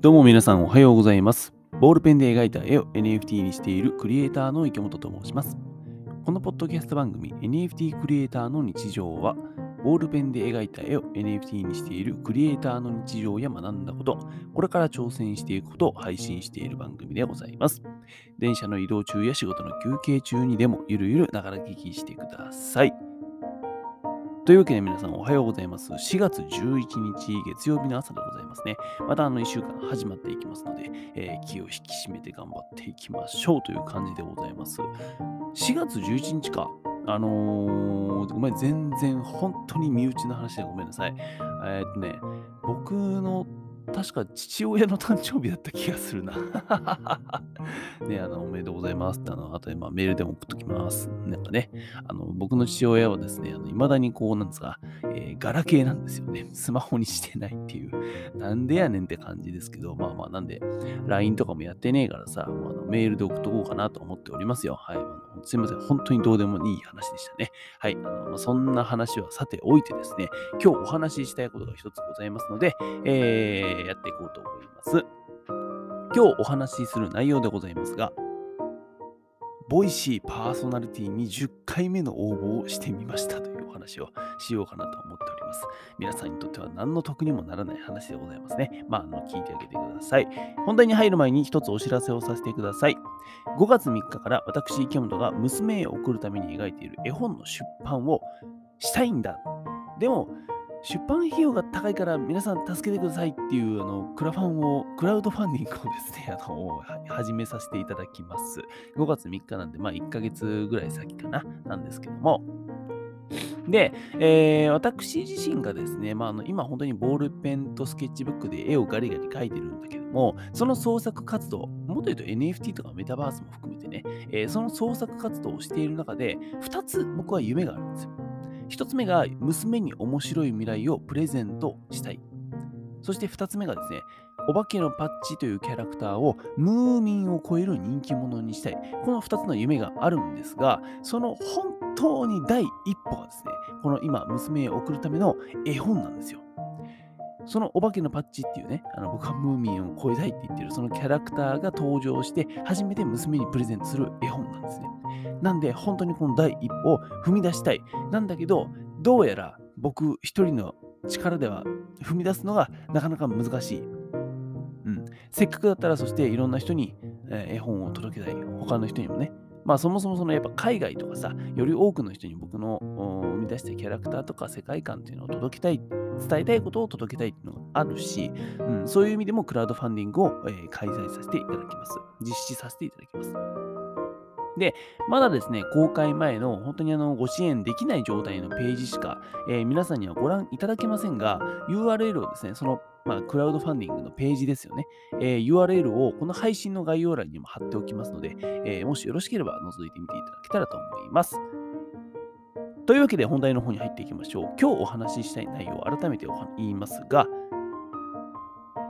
どうも皆さんおはようございます。ボールペンで描いた絵を NFT にしているクリエイターの池本と申します。このポッドキャスト番組 NFT クリエイターの日常は、ボールペンで描いた絵を NFT にしているクリエイターの日常や学んだこと、これから挑戦していくことを配信している番組でございます。電車の移動中や仕事の休憩中にでもゆるゆるながら聞きしてください。というわけで皆さんおはようございます。4月11日月曜日の朝でございますね。またあの1週間始まっていきますので、えー気を引き締めて頑張っていきましょうという感じでございます。4月11日か。あのー、ごめん、全然本当に身内の話でごめんなさい。えーっとね、僕の確か父親の誕生日だった気がするな。ね、あの、おめでとうございますって、あの、後でまあメールでも送っときます。なんかね、あの、僕の父親はですね、あの、未だにこう、なんですか、えーガラケーなんですよね。スマホにしてないっていう。なんでやねんって感じですけど、まあまあ、なんで、LINE とかもやってねえからさ、あのメールで送っとこうかなと思っておりますよ。はい。すいません。本当にどうでもいい話でしたね。はい。あのまそんな話はさておいてですね、今日お話ししたいことが一つございますので、えーやっていこうと思います。今日お話しする内容でございますが、ボイシーパーソナリティに10回目の応募をしてみましたというお話をしようかなと思っております。皆さんにとっては何の得にもならない話でございますね。まあ、あの聞いてあげてください。本題に入る前に一つお知らせをさせてください。5月3日から私、池本が娘へ送るために描いている絵本の出版をしたいんだ。でも、出版費用が高いから皆さん助けてくださいっていうあのクラファンを、クラウドファンディングをですね、あの始めさせていただきます。5月3日なんで、まあ1ヶ月ぐらい先かな、なんですけども。で、えー私自身がですね、まあ、あの今本当にボールペンとスケッチブックで絵をガリガリ描いてるんだけども、その創作活動、もっと言うと NFT とかメタバースも含めてね、えーその創作活動をしている中で、2つ僕は夢があるんですよ。1つ目が娘に面白い未来をプレゼントしたい。そして2つ目がですね、お化けのパッチというキャラクターをムーミンを超える人気者にしたい。この2つの夢があるんですが、その本当に第一歩がですね、この今、娘へ送るための絵本なんですよ。そのお化けのパッチっていうね、あの僕はムーミンを超えたいって言ってるそのキャラクターが登場して、初めて娘にプレゼントする絵本なんですね。なんで、本当にこの第一歩を踏み出したい。なんだけど、どうやら僕一人の力では踏み出すのがなかなか難しい。うん、せっかくだったら、そしていろんな人に、絵本を届けたい。他の人にもね。まあそもそもそのやっぱ海外とかさ、より多くの人に僕の生み出したキャラクターとか世界観っていうのを届けたい、伝えたいことを届けたいっていうのがあるし、うん、そういう意味でもクラウドファンディングを、えー開催させていただきます。実施させていただきます。で、まだですね、公開前の本当にあのご支援できない状態のページしか、えー皆さんにはご覧いただけませんが、URL をですね、その、まあ、クラウドファンディングのページですよね、えー URL をこの配信の概要欄にも貼っておきますので、えーもしよろしければ覗いてみていただけたらと思います。というわけで本題の方に入っていきましょう。今日お話ししたい内容を改めて言いますが、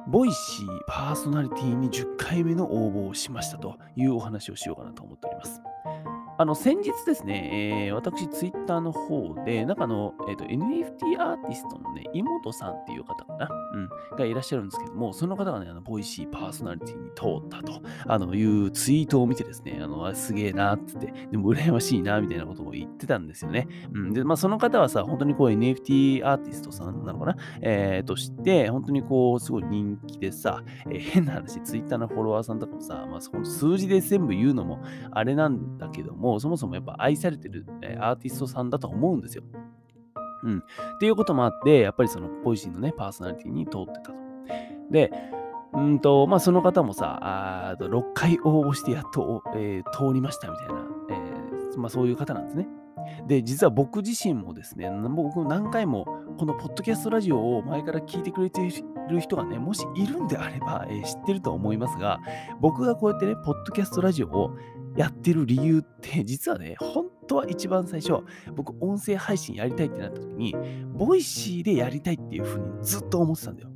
ボイシーパーソナリティに10回目の応募をしましたというお話をしようかなと思っております。あの先日ですね、えー私、ツイッターの方で、なんかの、えーと NFT アーティストのね、妹さんっていう方かな、うん、がいらっしゃるんですけども、その方がね、あのボイシーパーソナリティに通ったとあのいうツイートを見てですね、あのすげえなっつって、でも羨ましいなみたいなことを言ってたんですよね。うん、で、まあ、その方はさ、本当にこう NFT アーティストさんなのかな、えーとして、本当にこう、すごい人気でさ、えー変な話、ツイッターのフォロワーさんとかもさ、まあ、その数字で全部言うのもあれなんだけども、そもそもやっぱ愛されてる、アーティストさんだと思うんですよ。うん。っていうこともあって、やっぱりそのポイシーのね、パーソナリティに通ってたと。で、うんと、まあ、その方もさ、あ6回応募してやっと、えー通りましたみたいな、えーまあ、そういう方なんですね。で、実は僕自身もですね、僕何回もこのポッドキャストラジオを前から聞いてくれている人がね、もしいるんであれば、えー知ってると思いますが、僕がこうやってね、ポッドキャストラジオをやってる理由って、実はね、本当は一番最初、僕、音声配信やりたいってなった時に、 Voicy でやりたいっていうふうにずっと思ってたんだよ。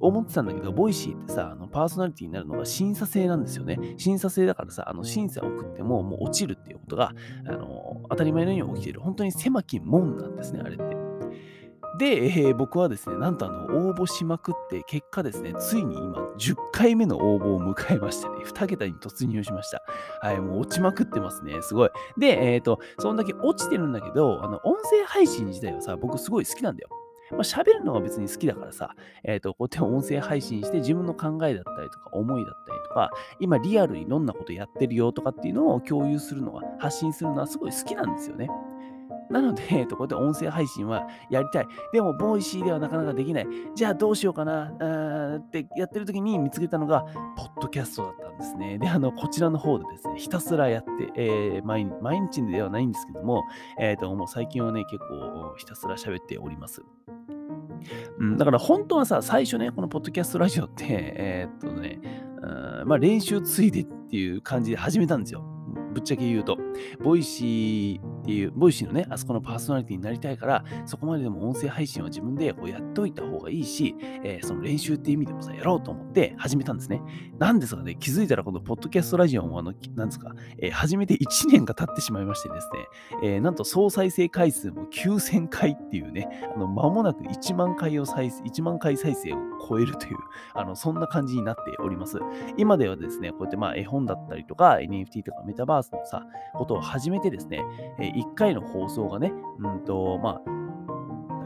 思ってたんだけど、 Voicy ってさ、あのパーソナリティになるのが審査制なんですよね。審査制だからさ、あの審査を送ってももう落ちるっていうことが、あの当たり前のように起きている。本当に狭き門なんですね、あれって。で、えー僕はですね、なんとあの、応募しまくって、結果ですね、ついに今、10回目の応募を迎えましてね、2桁に突入しました。はい、もう落ちまくってますね、すごい。で、えっ、と、そんだけ落ちてるんだけど、あの、音声配信自体はさ、僕すごい好きなんだよ。まあ、喋るのは別に好きだからさ、えっ、と、こうやって音声配信して自分の考えだったりとか思いだったりとか、今リアルにどんなことやってるよとかっていうのを共有するのは、発信するのはすごい好きなんですよね。なので、え っと、こうやって音声配信はやりたい。でも、ボイシーではなかなかできない。じゃあどうしようかなーってやってる時に見つけたのが、ポッドキャストだったんですね。で、あの、こちらの方でですね、ひたすらやって、えー毎日ではないんですけども、えっ、と、もう最近はね、結構ひたすら喋っております。うん、だから本当はさ、最初ね、このポッドキャストラジオって、えーっとね、うんまあ練習ついでっていう感じで始めたんですよ。ぶっちゃけ言うと。ボイシーっていう、ボイシーのね、あそこのパーソナリティになりたいから、そこまででも音声配信は自分でこうやっておいた方がいいし、えーその練習っていう意味でもさ、やろうと思って始めたんですね。なんですがね、気づいたらこのポッドキャストラジオも、あの、なんですか、えー始めて1年が経ってしまいましてですね、えーなんと総再生回数も9000回っていうね、あの、間もなく1万回を再生、1万回再生を超えるという、あの、そんな感じになっております。今ではですね、こうやってまあ絵本だったりとか NFT とかメタバースのさ、ことを始めてですね、え1回の放送がね、うんと、まあ、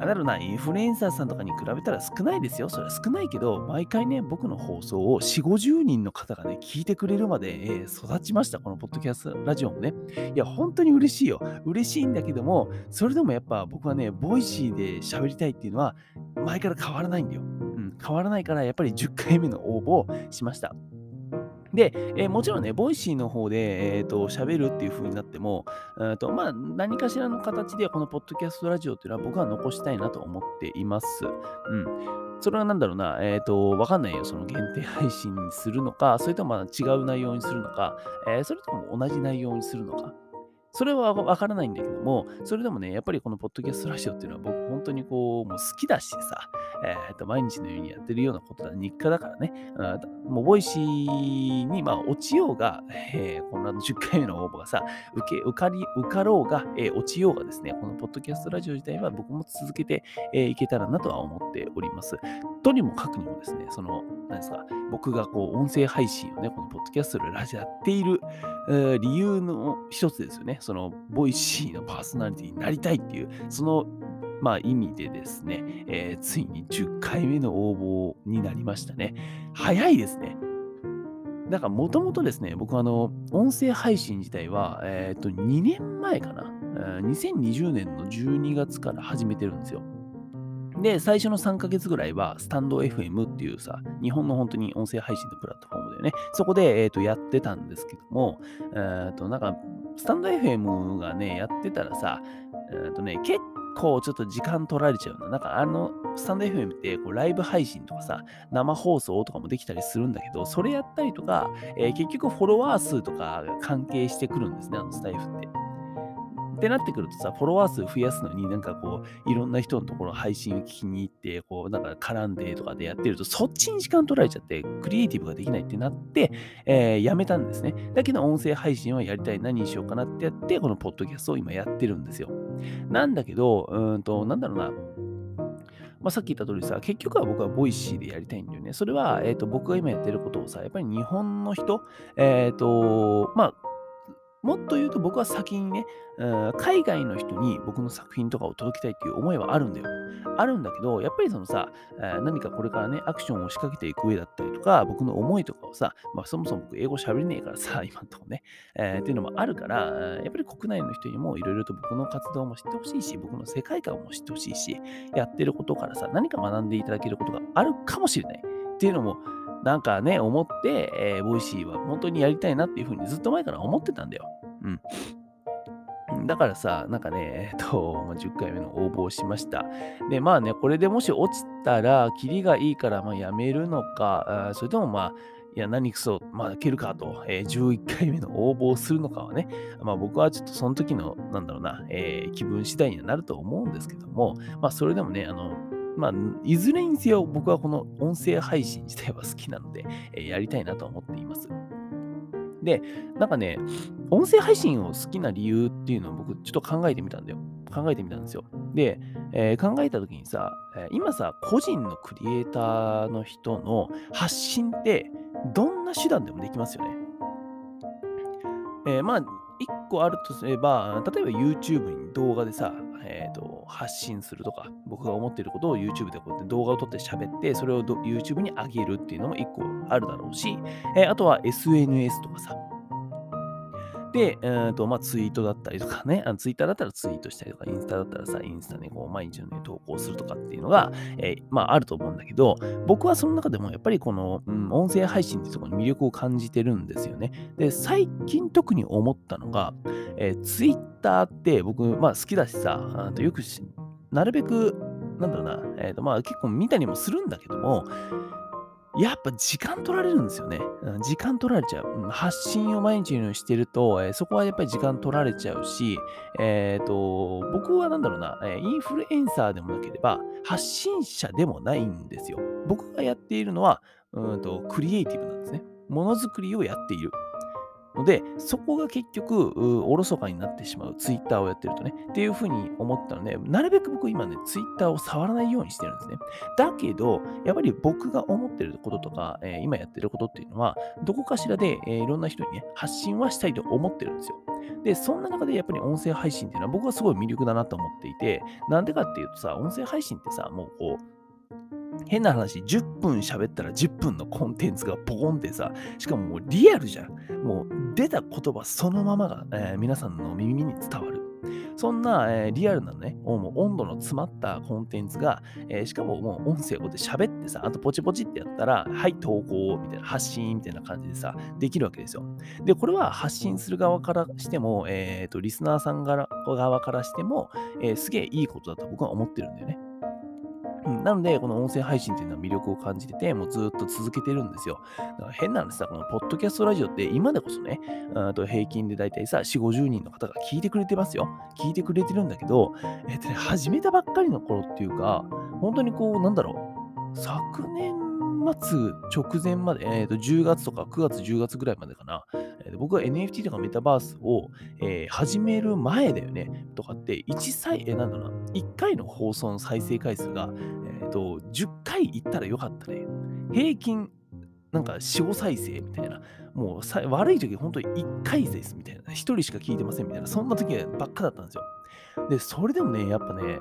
なんだろうな、インフルエンサーさんとかに比べたら少ないですよ。それは少ないけど、毎回ね、僕の放送を4、50人の方がね、聞いてくれるまで、えー育ちました。このポッドキャストラジオもね。いや、本当に嬉しいよ。嬉しいんだけども、それでもやっぱ僕はね、ボイシーで喋りたいっていうのは、前から変わらないんだよ。うん、変わらないから、やっぱり10回目の応募をしました。で、えーもちろんね、ボイシーの方で、えー、と喋るっていう風になっても、えーとまあ、何かしらの形でこのポッドキャストラジオっていうのは僕は残したいなと思っています。うん。それは何だろうな、えっ、と、わかんないよ。その限定配信にするのか、それともまあ違う内容にするのか、えーそれとも同じ内容にするのか。それはわからないんだけども、それでもね、やっぱりこのポッドキャストラジオっていうのは僕本当にこう、もう好きだしさ、えーと、毎日のようにやってるようなことだ、日課だからね、もうボイシーにまあ落ちようが、えーこんな10回目の応募がさ、受け、受かり、受かろうが、えー落ちようがですね、このポッドキャストラジオ自体は僕も続けて、えーいけたらなとは思っております。とにもかくにもですね、その、何ですか、僕がこう、音声配信をね、このポッドキャストラジオやっている、えー理由の一つですよね。その、ボイシーのパーソナリティになりたいっていう、その、まあ意味でですね、えーついに10回目の応募になりましたね。早いですね。なんかもともとですね、僕あの、音声配信自体は、えっ、と、2年前かな。えー2020年の12月から始めてるんですよ。で、最初の3ヶ月ぐらいは、スタンド FM っていうさ、日本の本当に音声配信のプラットフォームだよね。そこで、えー、とやってたんですけども、えー、となんか、スタンド FM がね、やってたらさ、えー、とね、結構ちょっと時間取られちゃうな。なんかあの、スタンド FM ってこうライブ配信とかさ、生放送とかもできたりするんだけど、それやったりとか、えー結局フォロワー数とかが関係してくるんですね、あのスタイフって。ってなってくるとさ、フォロワー数増やすのになんかこう、いろんな人のところ配信を聞きに行って、こう、なんか絡んでとかでやってると、そっちに時間取られちゃって、クリエイティブができないってなって、えーやめたんですね。だけど、音声配信はやりたい。何にしようかなってやって、このポッドキャストを今やってるんですよ。なんだけど、うんと、なんだろうな。まあ、さっき言った通りさ、結局は僕はボイシーでやりたいんだよね。それは、えっ、と、僕が今やってることをさ、やっぱり日本の人、えっ、と、まあ、もっと言うと僕は先にね、海外の人に僕の作品とかを届けたいっていう思いはあるんだよ。あるんだけど、やっぱりそのさ、何かこれからね、アクションを仕掛けていく上だったりとか、僕の思いとかをさ、まあそもそも僕英語喋れねえからさ、今のとこね、えーっていうのもあるから、やっぱり国内の人にもいろいろと僕の活動も知ってほしいし、僕の世界観も知ってほしいし、やってることからさ、何か学んでいただけることがあるかもしれないっていうのも、なんかね、思って、えーボイシーは本当にやりたいなっていうふうにずっと前から思ってたんだよ。うん。だからさ、なんかね、えっと、10回目の応募をしました。で、まあね、これでもし落ちたら、キリがいいから、まあやめるのか、それともまあ、いや、何くそ、まあ、蹴るかと、えー11回目の応募をするのかはね、まあ僕はちょっとその時の、なんだろうな、えー気分次第にはなると思うんですけども、まあそれでもね、あの、まあ、いずれにせよ僕はこの音声配信自体は好きなので、えやりたいなと思っています。で、なんかね、音声配信を好きな理由っていうのを僕ちょっと考えてみたんだよ。考えてみたんですよ。で、えー、考えたときにさ、今さ、個人のクリエイターの人の発信ってどんな手段でもできますよね。えー、まあ、一個あるとすれば、例えば YouTube に動画でさ、えーと、発信するとか、僕が思っていることを YouTube でこうやって動画を撮って喋って、それを YouTube に上げるっていうのも一個あるだろうし、えー、あとは SNS とかさ、で、えーとまあ、ツイートだったりとかね、あのツイッターだったらツイートしたりとか、インスタだったらさ、インスタね、こう毎日の、ね、投稿するとかっていうのが、えー、まあ、あると思うんだけど、僕はその中でもやっぱりこの、うん、音声配信ってところに魅力を感じてるんですよね。で、最近特に思ったのが、えー、ツイッターって僕、まあ好きだしさ、あとよくし、なるべく、なんだろうな、えーとまあ、結構見たりもするんだけども、やっぱ時間取られるんですよね。時間取られちゃう。発信を毎日のようにしてると、えー、そこはやっぱり時間取られちゃうし、えっ、ー、と、僕はなんだろうな、インフルエンサーでもなければ、発信者でもないんですよ。僕がやっているのは、うんとクリエイティブなんですね。ものづくりをやっている。ので、そこが結局、おろそかになってしまう、ツイッターをやってるとね、っていうふうに思ったので、なるべく僕今ね、ツイッターを触らないようにしてるんですね。だけど、やっぱり僕が思ってることとか、えー、今やってることっていうのは、どこかしらで、えー、いろんな人にね、発信はしたいと思ってるんですよ。で、そんな中でやっぱり音声配信っていうのは僕はすごい魅力だなと思っていて、なんでかっていうとさ、音声配信ってさ、もうこう、変な話、10分喋ったら10分のコンテンツがポコンってさ、しかももうリアルじゃん。もう出た言葉そのままが、えー、皆さんの耳に伝わる。そんな、えー、リアルなね、もう温度の詰まったコンテンツが、えー、しかももう音声をで喋ってさ、あとポチポチってやったら、はい、投稿みたいな、発信みたいな感じでさ、できるわけですよ。で、これは発信する側からしても、えっ、ー、と、リスナーさん側からしても、えすげえいいことだと僕は思ってるんだよね。うん、なので、この音声配信っていうのは魅力を感じてて、もうずっと続けてるんですよ。だから変なんですさ、このポッドキャストラジオって今でこそね、あと平均でだいたいさ、4、50人の方が聞いてくれてますよ。聞いてくれてるんだけど、えっとね、始めたばっかりの頃っていうか、本当にこう、なんだろう、昨年末直前まで、えー、と10月とか9月、10月ぐらいまでかな、僕は NFT とかメタバースを、えー、始める前だよね、とかって、1歳、えー、なんだろうな、1回の放送の再生回数が、えー、と10回いったらよかったね。平均、なんか4、5再生みたいな。もうさ悪い時本当に1回ですみたいな。1人しか聞いてませんみたいな。そんな時ばっかだったんですよ。で、それでもね、やっぱね、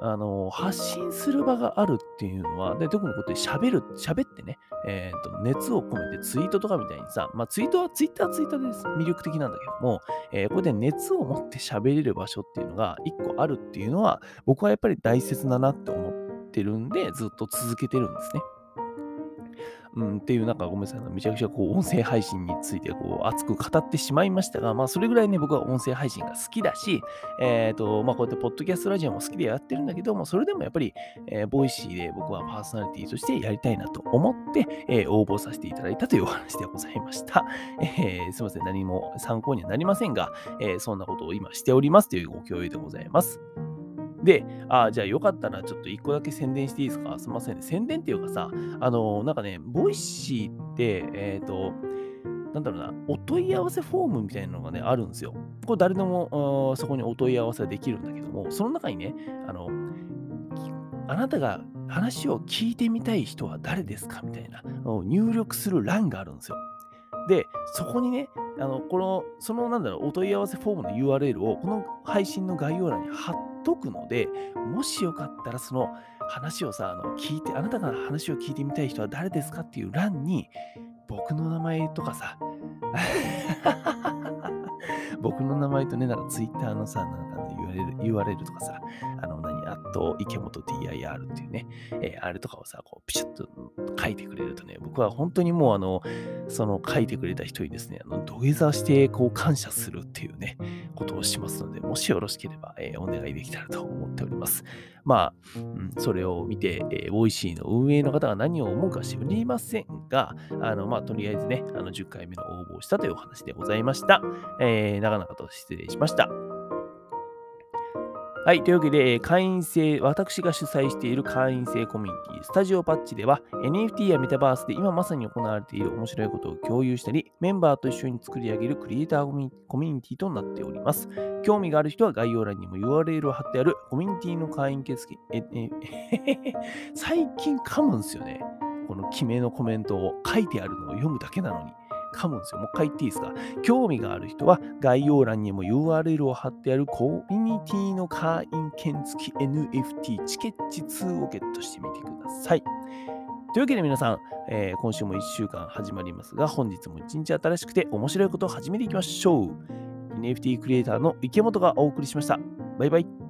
あの、発信する場があるっていうのは、で、特にこうやって喋る、喋ってね、えっ、ー、と、熱を込めてツイートとかみたいにさ、まあ、ツイートはツイッターツイッターです魅力的なんだけども、えー、これで熱を持って喋れる場所っていうのが一個あるっていうのは、僕はやっぱり大切だなって思ってるんで、ずっと続けてるんですね。うん、っていう、なんかごめんなさい、めちゃくちゃこう音声配信についてこう熱く語ってしまいましたが、まあそれぐらいね、僕は音声配信が好きだし、えっ、ー、と、まあこうやってポッドキャストラジオも好きでやってるんだけども、それでもやっぱり、えー、ボイシーで僕はパーソナリティとしてやりたいなと思って、えー、応募させていただいたというお話でございました。えー、すいません、何も参考にはなりませんが、えー、そんなことを今しておりますというご共有でございます。で、ああじゃあよかったらちょっと一個だけ宣伝していいですか？すみません。宣伝っていうかさ、あのなんかね、ボイシーって、えっ、ー、と、なんだろうな、お問い合わせフォームみたいなのがね、あるんですよ。これ誰でもそこにお問い合わせできるんだけども、その中にね、あの、あなたが話を聞いてみたい人は誰ですか？みたいなを入力する欄があるんですよ。で、そこにね、あの、この、そのなんだろう、お問い合わせフォームの URL をこの配信の概要欄に貼っ解くので、もしよかったらその話をさ、あの聞いて、あなたが話を聞いてみたい人は誰ですかっていう欄に、僕の名前とかさ、僕の名前とね、なんか Twitter のさ、なんか URL, URL とかさ、あの、あと、池本 DIR っていうね、えー、あれとかをさ、こう、ピシッと書いてくれるとね、僕は本当にもう、あの、その書いてくれた人にですね、あの土下座して、こう、感謝するっていうね、ことをしますので、もしよろしければ、えー、お願いできたらと思っております。まあ、うん、それを見て、えー、ボイシーの運営の方が何を思うか知りませんが、あの、まあ、とりあえずね、あの、10回目の応募をしたというお話でございました。えー、長々と失礼しました。はい。というわけで、会員制、私が主催している会員制コミュニティ、スタジオパッチでは、NFT やメタバースで今まさに行われている面白いことを共有したり、メンバーと一緒に作り上げるクリエイターコミコミュニティとなっております。興味がある人は概要欄にも URL を貼ってあるコミュニティの会員受付、え、え、最近噛むんですよね。この決めのコメントを書いてあるのを読むだけなのに。噛むんですよ。もう一回言っていいですか？興味がある人は概要欄にも URL を貼ってあるコミュニティの会員券付き NFT チケッチ2をゲットしてみてください。というわけで皆さん、えー今週も1週間始まりますが、本日も1日新しくて面白いことを始めていきましょう。NFT クリエイターの池本がお送りしました。バイバイ。